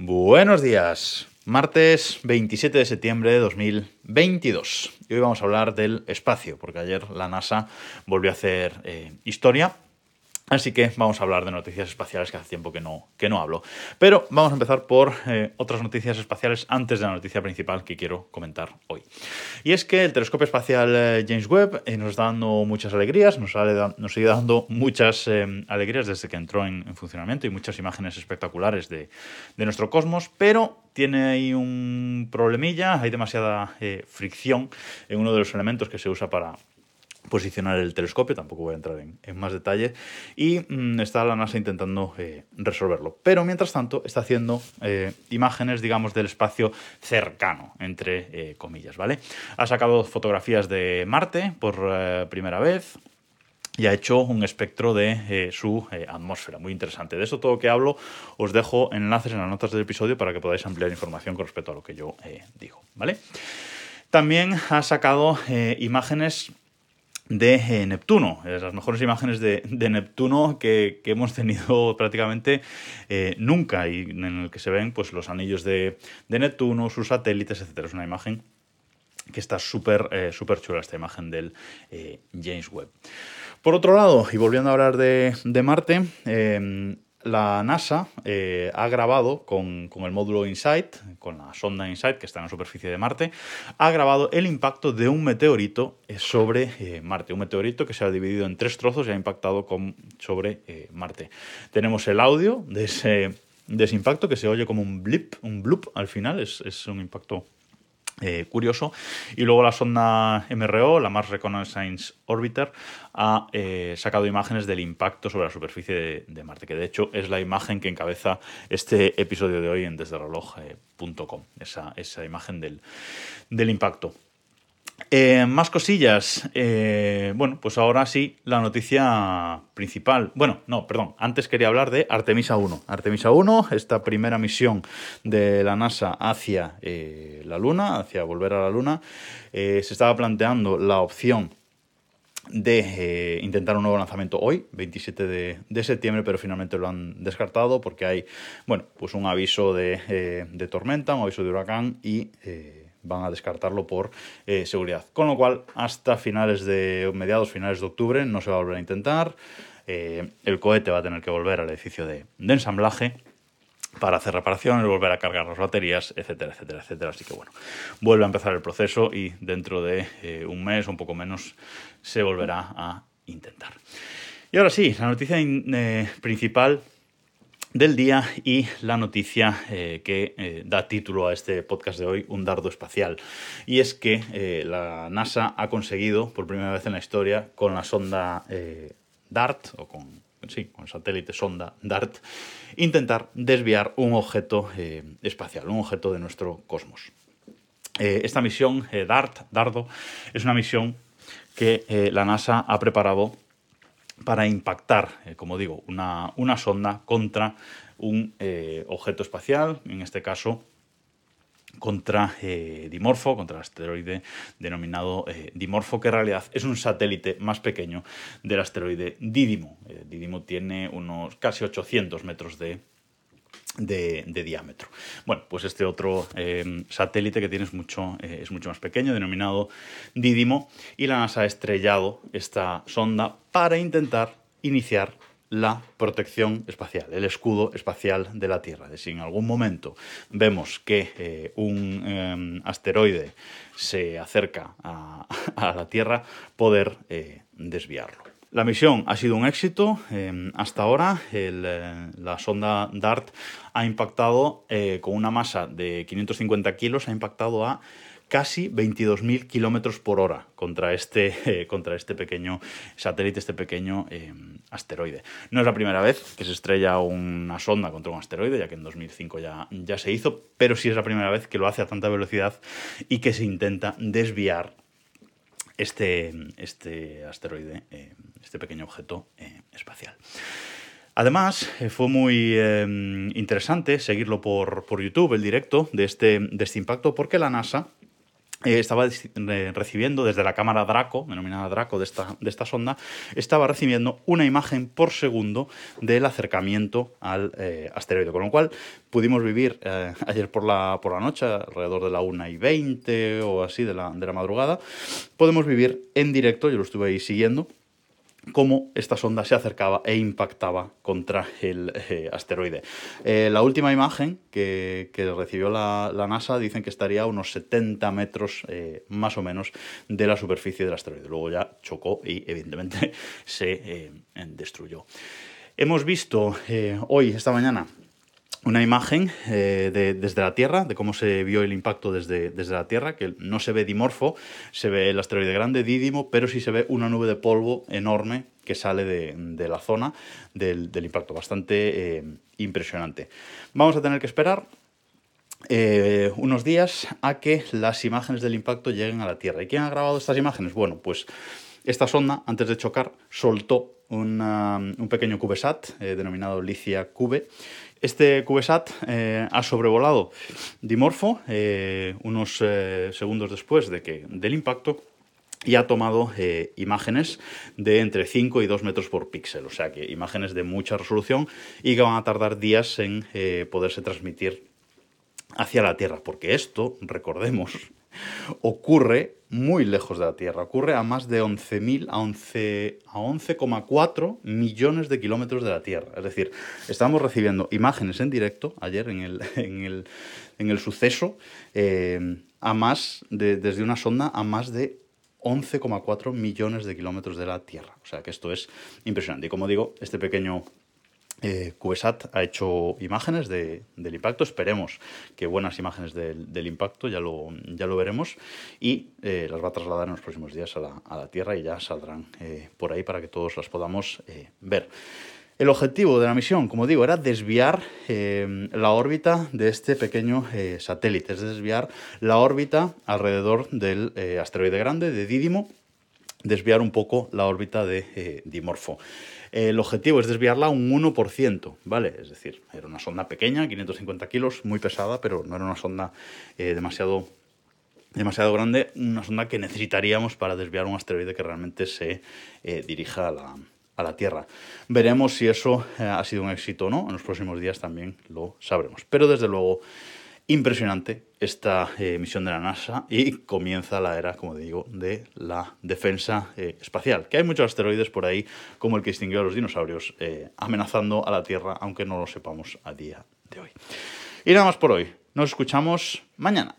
Buenos días, martes 27 de septiembre de 2022. Y hoy vamos a hablar del espacio, porque ayer la NASA volvió a hacer eh, historia Así que vamos a hablar de noticias espaciales que hace tiempo que no, que no hablo. Pero vamos a empezar por eh, otras noticias espaciales antes de la noticia principal que quiero comentar hoy. Y es que el telescopio espacial eh, James Webb eh, nos está dando muchas alegrías, nos, nos sigue dando muchas alegrías desde que entró en, funcionamiento y muchas imágenes espectaculares de, de, nuestro cosmos, pero tiene ahí un problemilla, hay demasiada fricción en uno de los elementos que se usa para posicionar el telescopio, tampoco voy a entrar en, más detalle, y mm, está la NASA intentando eh, resolverlo. Pero mientras tanto está haciendo eh, imágenes, digamos, del espacio cercano, entre eh, comillas, ¿vale? Ha sacado fotografías de Marte por primera vez, y ha hecho un espectro de su atmósfera. Muy interesante. De eso todo que hablo os dejo enlaces en las notas del episodio para que podáis ampliar información con respecto a lo que yo digo. ¿vale? También ha sacado imágenes de eh, Neptuno, las mejores imágenes de, Neptuno que, hemos tenido prácticamente eh, nunca y en el que se ven pues, los anillos de, Neptuno, sus satélites, etc. Es una imagen que está súper eh, chula, esta imagen del James Webb. Por otro lado, y volviendo a hablar de Marte, la NASA eh, ha grabado con, el módulo InSight, con la sonda InSight que está en la superficie de Marte, ha grabado el impacto de un meteorito eh, sobre eh, Marte. Un meteorito que se ha dividido en tres trozos y ha impactado sobre Marte. Tenemos el audio de ese, de impacto que se oye como un blip, un bloop al final, es un impacto eh, curioso. Y luego la sonda MRO, la Mars Reconnaissance Orbiter, ha eh, sacado imágenes del impacto sobre la superficie de, Marte, que de hecho es la imagen que encabeza este episodio de hoy en desdereloj.com, esa, esa imagen del, del impacto. Eh, más cosillas. Eh, bueno, pues ahora sí, la noticia principal. Bueno, no, perdón. Antes quería hablar de Artemisa 1. Artemisa 1, esta primera misión de la NASA hacia eh, la Luna, hacia volver a la Luna, se estaba planteando la opción de intentar un nuevo lanzamiento hoy, 27 de, septiembre, pero finalmente lo han descartado porque hay, bueno, pues un aviso de, de tormenta, un aviso de huracán y van a descartarlo por eh, seguridad. Con lo cual, hasta finales de mediados, finales de octubre, no se va a volver a intentar. Eh, el cohete va a tener que volver al edificio de, ensamblaje para hacer reparaciones, volver a cargar las baterías, etcétera, etcétera, etcétera. Así que bueno, vuelve a empezar el proceso y dentro de eh, un mes o un poco menos se volverá a intentar. Y ahora sí, la noticia principal del día y la noticia eh, que eh, da título a este podcast de hoy, un dardo espacial. Y es que eh, la NASA ha conseguido, por primera vez en la historia, con la sonda DART, o con, sí, con el satélite sonda DART, intentar desviar un objeto espacial, un objeto de nuestro cosmos. esta misión, DART, Dardo, es una misión que la NASA ha preparado para impactar, eh, como digo, una, una, sonda contra un eh, objeto espacial, en este caso contra eh, Dimorfo, contra el asteroide denominado Dimorfo, que en realidad es un satélite más pequeño del asteroide Didimo. Didimo tiene unos casi 800 metros de de, diámetro. Bueno, pues este otro eh, satélite que tiene es mucho, eh, es mucho más pequeño, denominado Didimo, y la NASA ha estrellado esta sonda para intentar iniciar la protección espacial, el escudo espacial de la Tierra. De si en algún momento vemos que eh, un asteroide se acerca a, a, la Tierra, poder desviarlo. La misión ha sido un éxito. Em, hasta ahora eh, la sonda DART ha impactado eh, con una masa de 550 kilos, ha impactado a casi 22.000 kilómetros por hora contra este, eh, contra este pequeño satélite, este pequeño em, asteroide. No es la primera vez que se estrella una sonda contra un asteroide, ya que en 2005 ya, ya se hizo, pero sí es la primera vez que lo hace a tanta velocidad y que se intenta desviar este, este asteroide, eh, este pequeño objeto eh, espacial. Además, eh, fue muy interesante seguirlo por, YouTube, el directo de este, de este impacto, porque la NASA eh, estaba recibiendo desde la cámara Draco, denominada Draco de esta, de esta sonda, estaba recibiendo una imagen por segundo del acercamiento al eh, asteroide. Con lo cual pudimos vivir eh, ayer por la, por la noche, alrededor de la 1 y 20 o así de la, de la madrugada, podemos vivir en directo, yo lo estuve ahí siguiendo, cómo esta sonda se acercaba e impactaba contra el eh, asteroide. Eh, la última imagen que, recibió la, NASA dicen que estaría a unos 70 metros eh, más o menos de la superficie del asteroide. Luego ya chocó y evidentemente se destruyó. Hemos visto hoy, esta mañana, una imagen eh, desde la Tierra, de cómo se vio el impacto desde, desde, la Tierra, que no se ve dimorfo, se ve el asteroide grande, Dídimo, pero sí se ve una nube de polvo enorme que sale de, la zona del, impacto, bastante eh, impresionante. Vamos a tener que esperar eh, unos días a que las imágenes del impacto lleguen a la Tierra. ¿Y quién ha grabado estas imágenes? Bueno, pues esta sonda, antes de chocar, soltó un pequeño CubeSat denominado Licia Cube este CubeSat eh, ha sobrevolado Dimorfo eh, unos eh, segundos después de que, del impacto y ha tomado imágenes de entre 5 y 2 metros por píxel, o sea que imágenes de mucha resolución y que van a tardar días en poderse transmitir hacia la Tierra, porque esto, recordemos, ocurre muy lejos de la Tierra, ocurre a más de 11.000 a 11,4 11 millones de kilómetros de la Tierra. Es decir, estamos recibiendo imágenes en directo ayer en el, en el, suceso eh, a más de, desde una sonda a más de 11,4 millones de kilómetros de la Tierra. O sea que esto es impresionante. Y como digo, este pequeño eh, ha hecho imágenes del impacto, esperemos que buenas imágenes del, impacto, ya lo, ya lo veremos, y eh, las va a trasladar en los próximos días a la, Tierra y ya saldrán eh, por ahí para que todos las podamos eh, ver. El objetivo de la misión, como digo, era desviar la órbita de este pequeño satélite, es desviar la órbita alrededor del asteroide grande de Dídimo, desviar un poco la órbita de Dimorfo el objetivo es desviarla un 1%, ¿vale? Es decir, era una sonda pequeña, 550 kilos, muy pesada, pero no era una sonda eh, demasiado demasiado grande, una sonda que necesitaríamos para desviar un asteroide que realmente se eh, dirija a la, a la, Tierra. Veremos si eso eh, ha sido un éxito o no, en los próximos días también lo sabremos. Pero desde luego impresionante esta eh, misión de la NASA y comienza la era, como digo, de la defensa eh, espacial. Que hay muchos asteroides por ahí, como el que extinguió a los dinosaurios, eh, amenazando a la Tierra, aunque no lo sepamos a día de hoy. Y nada más por hoy. Nos escuchamos mañana.